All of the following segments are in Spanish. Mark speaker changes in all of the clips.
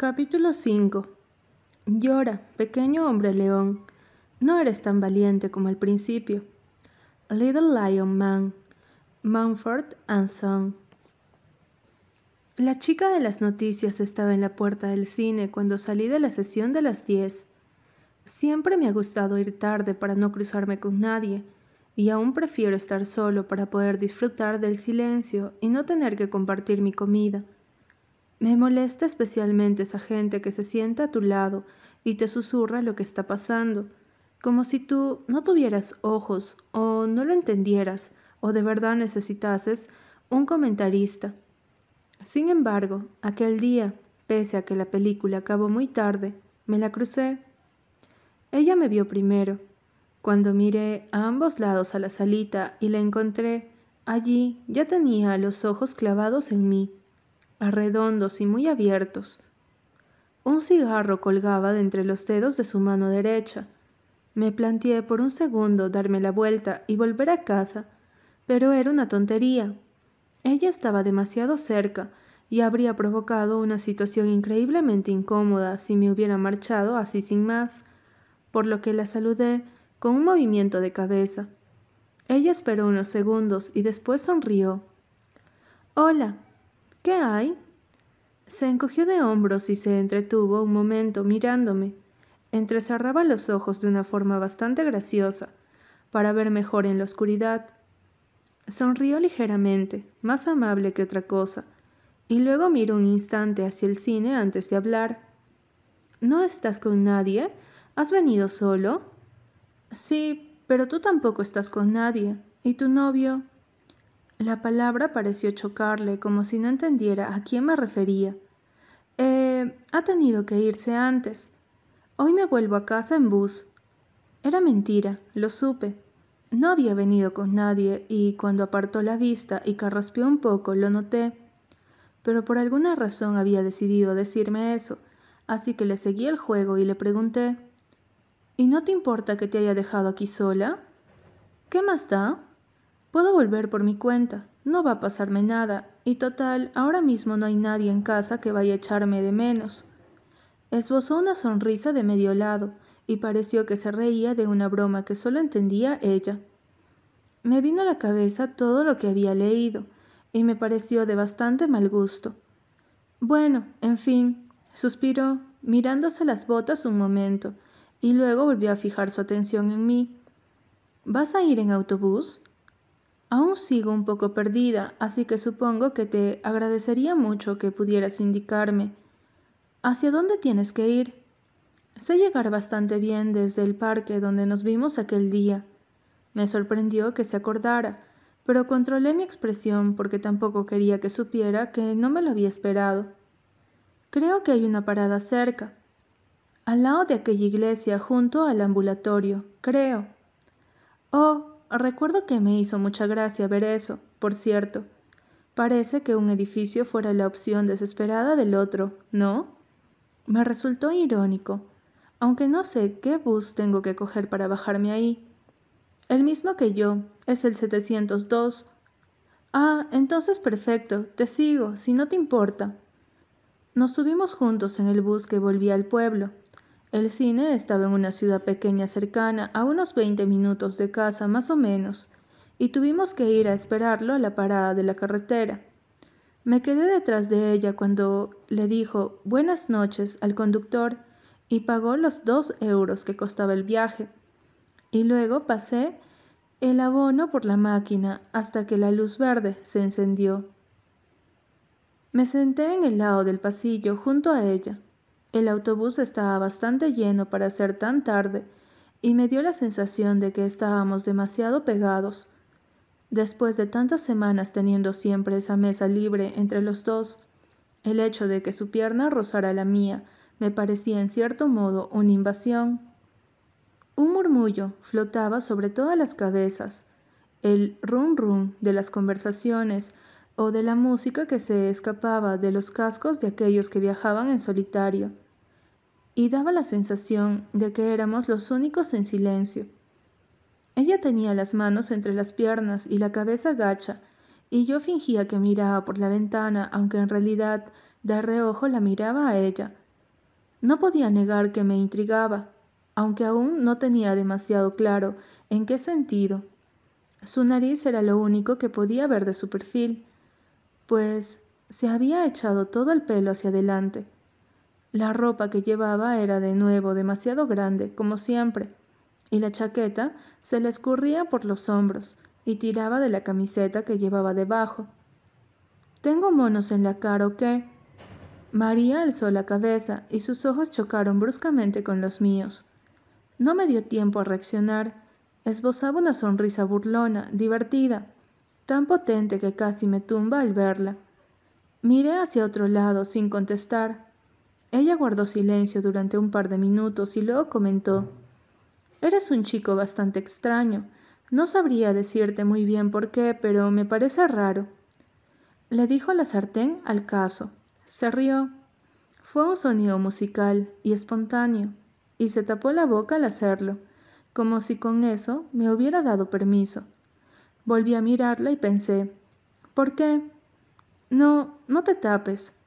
Speaker 1: Capítulo 5 Llora, pequeño hombre león. No eres tan valiente como al principio. Little Lion Man. Mumford and Son. La chica de las noticias estaba en la puerta del cine cuando salí de la sesión de las 10. Siempre me ha gustado ir tarde para no cruzarme con nadie, y aún prefiero estar solo para poder disfrutar del silencio y no tener que compartir mi comida. Me molesta especialmente esa gente que se sienta a tu lado y te susurra lo que está pasando, como si tú no tuvieras ojos o no lo entendieras o de verdad necesitases un comentarista. Sin embargo, aquel día, pese a que la película acabó muy tarde, me la crucé. Ella me vio primero. Cuando miré a ambos lados a la salita y la encontré, allí ya tenía los ojos clavados en mí redondos y muy abiertos. Un cigarro colgaba de entre los dedos de su mano derecha. Me planteé por un segundo darme la vuelta y volver a casa, pero era una tontería. Ella estaba demasiado cerca y habría provocado una situación increíblemente incómoda si me hubiera marchado así sin más, por lo que la saludé con un movimiento de cabeza. Ella esperó unos segundos y después sonrió. Hola, ¿Qué hay? Se encogió de hombros y se entretuvo un momento mirándome. Entrecerraba los ojos de una forma bastante graciosa, para ver mejor en la oscuridad. Sonrió ligeramente, más amable que otra cosa, y luego miró un instante hacia el cine antes de hablar. ¿No estás con nadie? ¿Has venido solo? Sí, pero tú tampoco estás con nadie. ¿Y tu novio? La palabra pareció chocarle como si no entendiera a quién me refería. Eh, ha tenido que irse antes. Hoy me vuelvo a casa en bus. Era mentira, lo supe. No había venido con nadie y cuando apartó la vista y carraspeó un poco lo noté. Pero por alguna razón había decidido decirme eso, así que le seguí el juego y le pregunté ¿Y no te importa que te haya dejado aquí sola? ¿Qué más da? Puedo volver por mi cuenta, no va a pasarme nada, y total, ahora mismo no hay nadie en casa que vaya a echarme de menos. Esbozó una sonrisa de medio lado, y pareció que se reía de una broma que solo entendía ella. Me vino a la cabeza todo lo que había leído, y me pareció de bastante mal gusto. Bueno, en fin, suspiró, mirándose las botas un momento, y luego volvió a fijar su atención en mí. ¿Vas a ir en autobús? Aún sigo un poco perdida, así que supongo que te agradecería mucho que pudieras indicarme. ¿Hacia dónde tienes que ir? Sé llegar bastante bien desde el parque donde nos vimos aquel día. Me sorprendió que se acordara, pero controlé mi expresión porque tampoco quería que supiera que no me lo había esperado. Creo que hay una parada cerca, al lado de aquella iglesia junto al ambulatorio, creo. Oh, Recuerdo que me hizo mucha gracia ver eso, por cierto. Parece que un edificio fuera la opción desesperada del otro, ¿no? Me resultó irónico, aunque no sé qué bus tengo que coger para bajarme ahí. El mismo que yo, es el 702. Ah, entonces perfecto, te sigo, si no te importa. Nos subimos juntos en el bus que volvía al pueblo. El cine estaba en una ciudad pequeña cercana, a unos 20 minutos de casa más o menos, y tuvimos que ir a esperarlo a la parada de la carretera. Me quedé detrás de ella cuando le dijo buenas noches al conductor y pagó los dos euros que costaba el viaje. Y luego pasé el abono por la máquina hasta que la luz verde se encendió. Me senté en el lado del pasillo junto a ella. El autobús estaba bastante lleno para ser tan tarde y me dio la sensación de que estábamos demasiado pegados. Después de tantas semanas teniendo siempre esa mesa libre entre los dos, el hecho de que su pierna rozara la mía me parecía en cierto modo una invasión. Un murmullo flotaba sobre todas las cabezas, el rum rum de las conversaciones o de la música que se escapaba de los cascos de aquellos que viajaban en solitario, y daba la sensación de que éramos los únicos en silencio. Ella tenía las manos entre las piernas y la cabeza gacha, y yo fingía que miraba por la ventana, aunque en realidad de reojo la miraba a ella, No podía negar que me intrigaba, aunque aún no tenía demasiado claro en qué sentido. Su nariz era lo único que podía ver de su perfil, pues se había echado todo el pelo hacia adelante. La ropa que llevaba era de nuevo demasiado grande, como siempre, y la chaqueta se le escurría por los hombros y tiraba de la camiseta que llevaba debajo. ¿Tengo monos en la cara o qué? María alzó la cabeza y sus ojos chocaron bruscamente con los míos. No me dio tiempo a reaccionar. Esbozaba una sonrisa burlona, divertida, tan potente que casi me tumba al verla. Miré hacia otro lado sin contestar. Ella guardó silencio durante un par de minutos y luego comentó Eres un chico bastante extraño. No sabría decirte muy bien por qué, pero me parece raro. Le dijo la sartén al caso. Se rió. Fue un sonido musical y espontáneo, y se tapó la boca al hacerlo, como si con eso me hubiera dado permiso. Volví a mirarla y pensé, ¿por qué? No, no te tapes.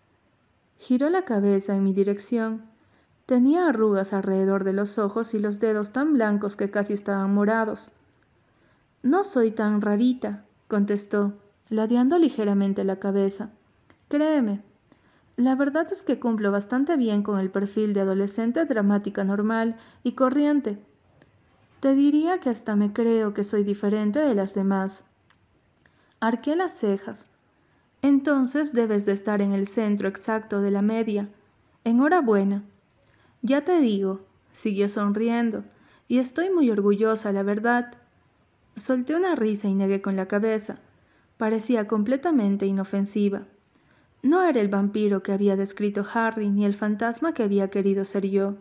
Speaker 1: Giró la cabeza en mi dirección. Tenía arrugas alrededor de los ojos y los dedos tan blancos que casi estaban morados. No soy tan rarita, contestó, ladeando ligeramente la cabeza. Créeme, la verdad es que cumplo bastante bien con el perfil de adolescente dramática normal y corriente. Te diría que hasta me creo que soy diferente de las demás. Arqué las cejas. Entonces debes de estar en el centro exacto de la media. Enhorabuena. Ya te digo, siguió sonriendo, y estoy muy orgullosa, la verdad. Solté una risa y negué con la cabeza. Parecía completamente inofensiva. No era el vampiro que había descrito Harry ni el fantasma que había querido ser yo.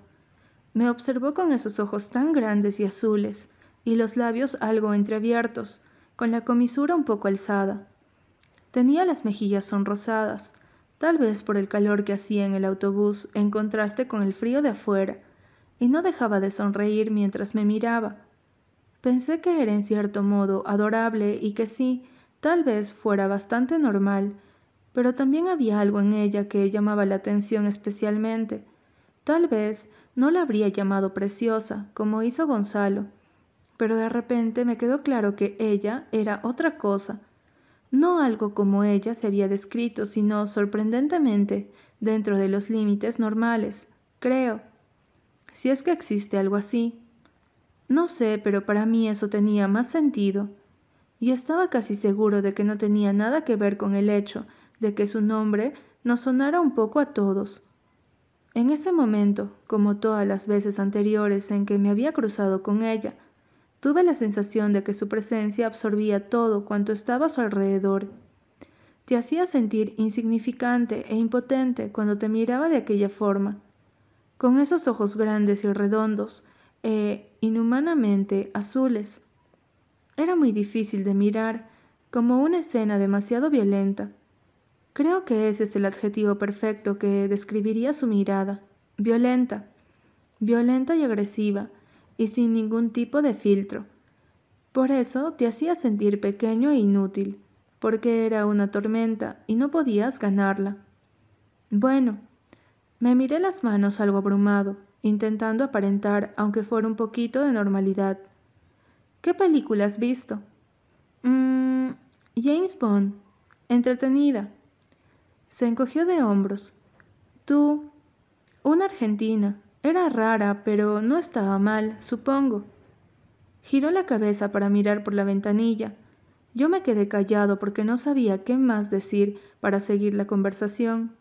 Speaker 1: Me observó con esos ojos tan grandes y azules, y los labios algo entreabiertos, con la comisura un poco alzada. Tenía las mejillas sonrosadas, tal vez por el calor que hacía en el autobús en contraste con el frío de afuera, y no dejaba de sonreír mientras me miraba. Pensé que era en cierto modo adorable y que sí, tal vez fuera bastante normal, pero también había algo en ella que llamaba la atención especialmente. Tal vez no la habría llamado preciosa, como hizo Gonzalo, pero de repente me quedó claro que ella era otra cosa, no algo como ella se había descrito, sino sorprendentemente dentro de los límites normales, creo. Si es que existe algo así. No sé, pero para mí eso tenía más sentido. Y estaba casi seguro de que no tenía nada que ver con el hecho de que su nombre nos sonara un poco a todos. En ese momento, como todas las veces anteriores en que me había cruzado con ella, Tuve la sensación de que su presencia absorbía todo cuanto estaba a su alrededor. Te hacía sentir insignificante e impotente cuando te miraba de aquella forma, con esos ojos grandes y redondos e inhumanamente azules. Era muy difícil de mirar, como una escena demasiado violenta. Creo que ese es el adjetivo perfecto que describiría su mirada. Violenta. Violenta y agresiva, y sin ningún tipo de filtro. Por eso te hacía sentir pequeño e inútil, porque era una tormenta y no podías ganarla. Bueno, me miré las manos algo abrumado, intentando aparentar, aunque fuera un poquito de normalidad. ¿Qué película has visto? Mmm, James Bond. Entretenida. Se encogió de hombros. Tú. Una argentina. Era rara, pero no estaba mal, supongo. Giró la cabeza para mirar por la ventanilla. Yo me quedé callado porque no sabía qué más decir para seguir la conversación.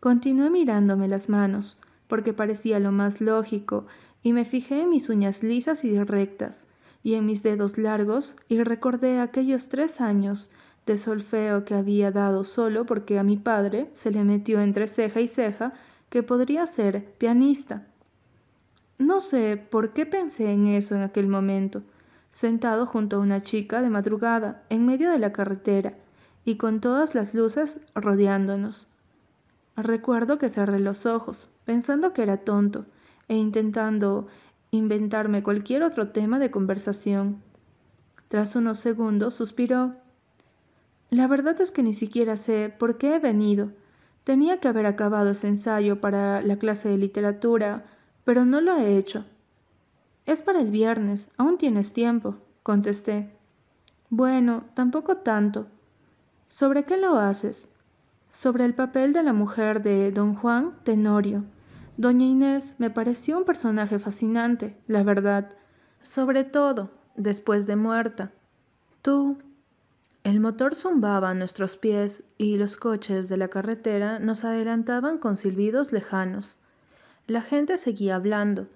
Speaker 1: Continué mirándome las manos, porque parecía lo más lógico, y me fijé en mis uñas lisas y rectas, y en mis dedos largos, y recordé aquellos tres años de solfeo que había dado solo porque a mi padre se le metió entre ceja y ceja que podría ser pianista. No sé por qué pensé en eso en aquel momento, sentado junto a una chica de madrugada en medio de la carretera y con todas las luces rodeándonos. Recuerdo que cerré los ojos, pensando que era tonto, e intentando inventarme cualquier otro tema de conversación. Tras unos segundos suspiró. La verdad es que ni siquiera sé por qué he venido, Tenía que haber acabado ese ensayo para la clase de literatura, pero no lo he hecho. Es para el viernes, aún tienes tiempo, contesté. Bueno, tampoco tanto. ¿Sobre qué lo haces? Sobre el papel de la mujer de don Juan Tenorio. Doña Inés me pareció un personaje fascinante, la verdad, sobre todo después de muerta. Tú, el motor zumbaba a nuestros pies y los coches de la carretera nos adelantaban con silbidos lejanos. La gente seguía hablando.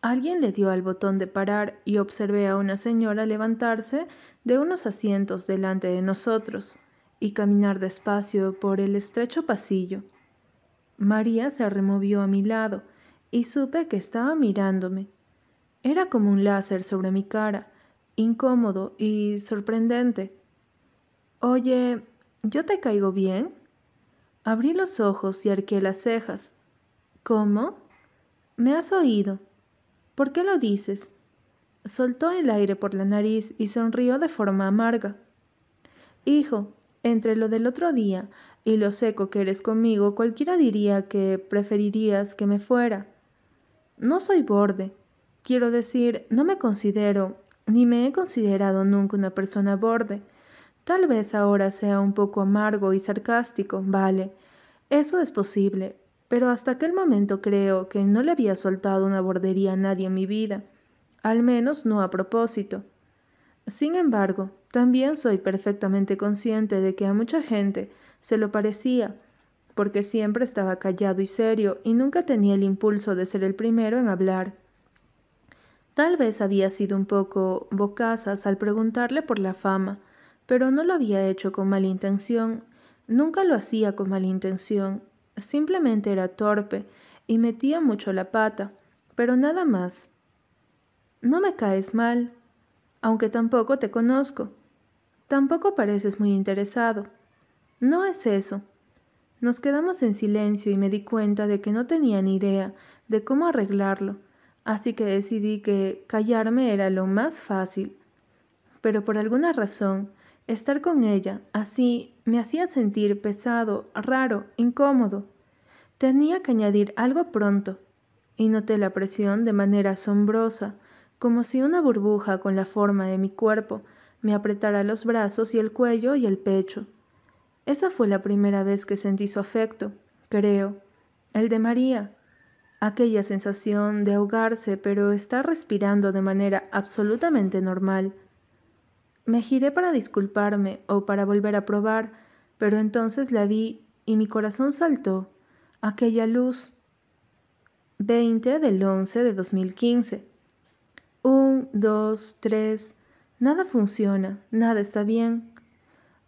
Speaker 1: Alguien le dio al botón de parar y observé a una señora levantarse de unos asientos delante de nosotros y caminar despacio por el estrecho pasillo. María se removió a mi lado y supe que estaba mirándome. Era como un láser sobre mi cara, incómodo y sorprendente. Oye, ¿yo te caigo bien? Abrí los ojos y arqué las cejas. ¿Cómo? ¿Me has oído? ¿Por qué lo dices? Soltó el aire por la nariz y sonrió de forma amarga. Hijo, entre lo del otro día y lo seco que eres conmigo, cualquiera diría que preferirías que me fuera. No soy borde. Quiero decir, no me considero, ni me he considerado nunca una persona borde. Tal vez ahora sea un poco amargo y sarcástico, vale. Eso es posible, pero hasta aquel momento creo que no le había soltado una bordería a nadie en mi vida, al menos no a propósito. Sin embargo, también soy perfectamente consciente de que a mucha gente se lo parecía, porque siempre estaba callado y serio y nunca tenía el impulso de ser el primero en hablar. Tal vez había sido un poco bocazas al preguntarle por la fama, pero no lo había hecho con mala intención, nunca lo hacía con mala intención, simplemente era torpe y metía mucho la pata, pero nada más. No me caes mal, aunque tampoco te conozco. Tampoco pareces muy interesado. No es eso. Nos quedamos en silencio y me di cuenta de que no tenía ni idea de cómo arreglarlo, así que decidí que callarme era lo más fácil. Pero por alguna razón Estar con ella, así, me hacía sentir pesado, raro, incómodo. Tenía que añadir algo pronto, y noté la presión de manera asombrosa, como si una burbuja con la forma de mi cuerpo me apretara los brazos y el cuello y el pecho. Esa fue la primera vez que sentí su afecto, creo, el de María, aquella sensación de ahogarse pero estar respirando de manera absolutamente normal. Me giré para disculparme o para volver a probar, pero entonces la vi y mi corazón saltó. Aquella luz. 20 del 11 de 2015. Un, dos, tres. Nada funciona, nada está bien.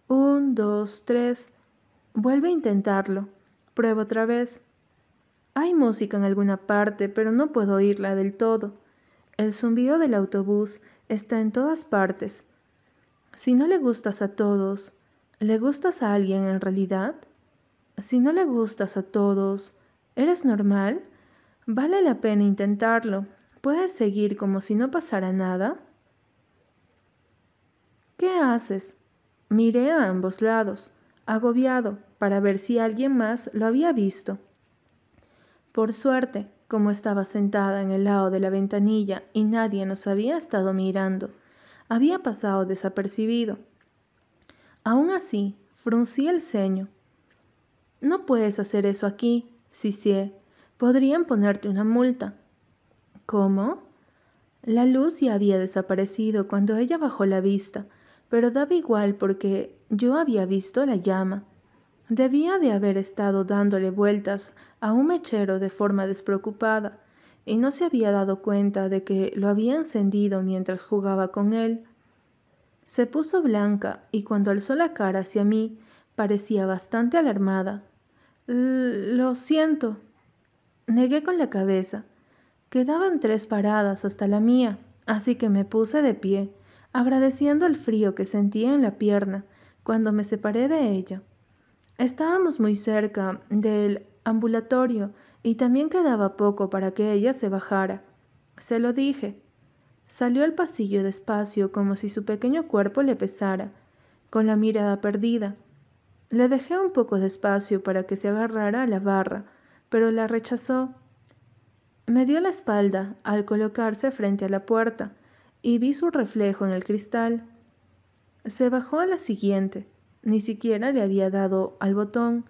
Speaker 1: Un, dos, tres. Vuelve a intentarlo. Prueba otra vez. Hay música en alguna parte, pero no puedo oírla del todo. El zumbido del autobús está en todas partes. Si no le gustas a todos, ¿le gustas a alguien en realidad? Si no le gustas a todos, ¿eres normal? ¿Vale la pena intentarlo? ¿Puedes seguir como si no pasara nada? ¿Qué haces? Miré a ambos lados, agobiado, para ver si alguien más lo había visto. Por suerte, como estaba sentada en el lado de la ventanilla y nadie nos había estado mirando, había pasado desapercibido. Aún así, fruncí el ceño. No puedes hacer eso aquí, Cicie. Podrían ponerte una multa. ¿Cómo? La luz ya había desaparecido cuando ella bajó la vista, pero daba igual porque yo había visto la llama. Debía de haber estado dándole vueltas a un mechero de forma despreocupada, y no se había dado cuenta de que lo había encendido mientras jugaba con él. Se puso blanca y cuando alzó la cara hacia mí parecía bastante alarmada. Lo siento. Negué con la cabeza. Quedaban tres paradas hasta la mía, así que me puse de pie, agradeciendo el frío que sentía en la pierna cuando me separé de ella. Estábamos muy cerca del ambulatorio y también quedaba poco para que ella se bajara. Se lo dije. Salió al pasillo despacio como si su pequeño cuerpo le pesara, con la mirada perdida. Le dejé un poco de espacio para que se agarrara a la barra, pero la rechazó. Me dio la espalda al colocarse frente a la puerta y vi su reflejo en el cristal. Se bajó a la siguiente. Ni siquiera le había dado al botón,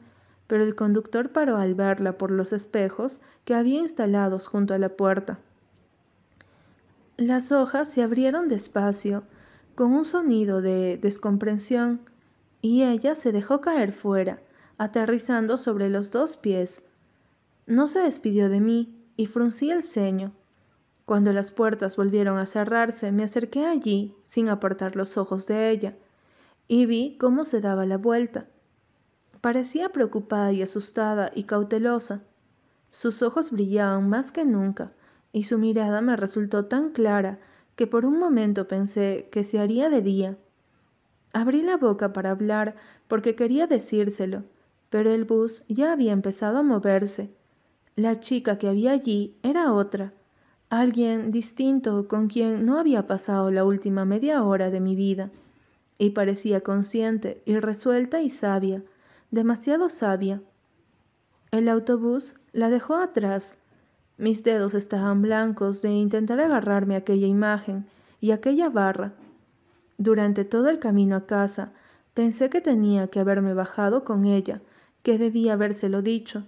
Speaker 1: pero el conductor paró al verla por los espejos que había instalados junto a la puerta. Las hojas se abrieron despacio, con un sonido de descomprensión, y ella se dejó caer fuera, aterrizando sobre los dos pies. No se despidió de mí y fruncí el ceño. Cuando las puertas volvieron a cerrarse, me acerqué allí sin apartar los ojos de ella, y vi cómo se daba la vuelta. Parecía preocupada y asustada y cautelosa. Sus ojos brillaban más que nunca, y su mirada me resultó tan clara que por un momento pensé que se haría de día. Abrí la boca para hablar porque quería decírselo, pero el bus ya había empezado a moverse. La chica que había allí era otra, alguien distinto con quien no había pasado la última media hora de mi vida, y parecía consciente y resuelta y sabia, demasiado sabia. El autobús la dejó atrás. Mis dedos estaban blancos de intentar agarrarme a aquella imagen y aquella barra. Durante todo el camino a casa pensé que tenía que haberme bajado con ella, que debía habérselo dicho,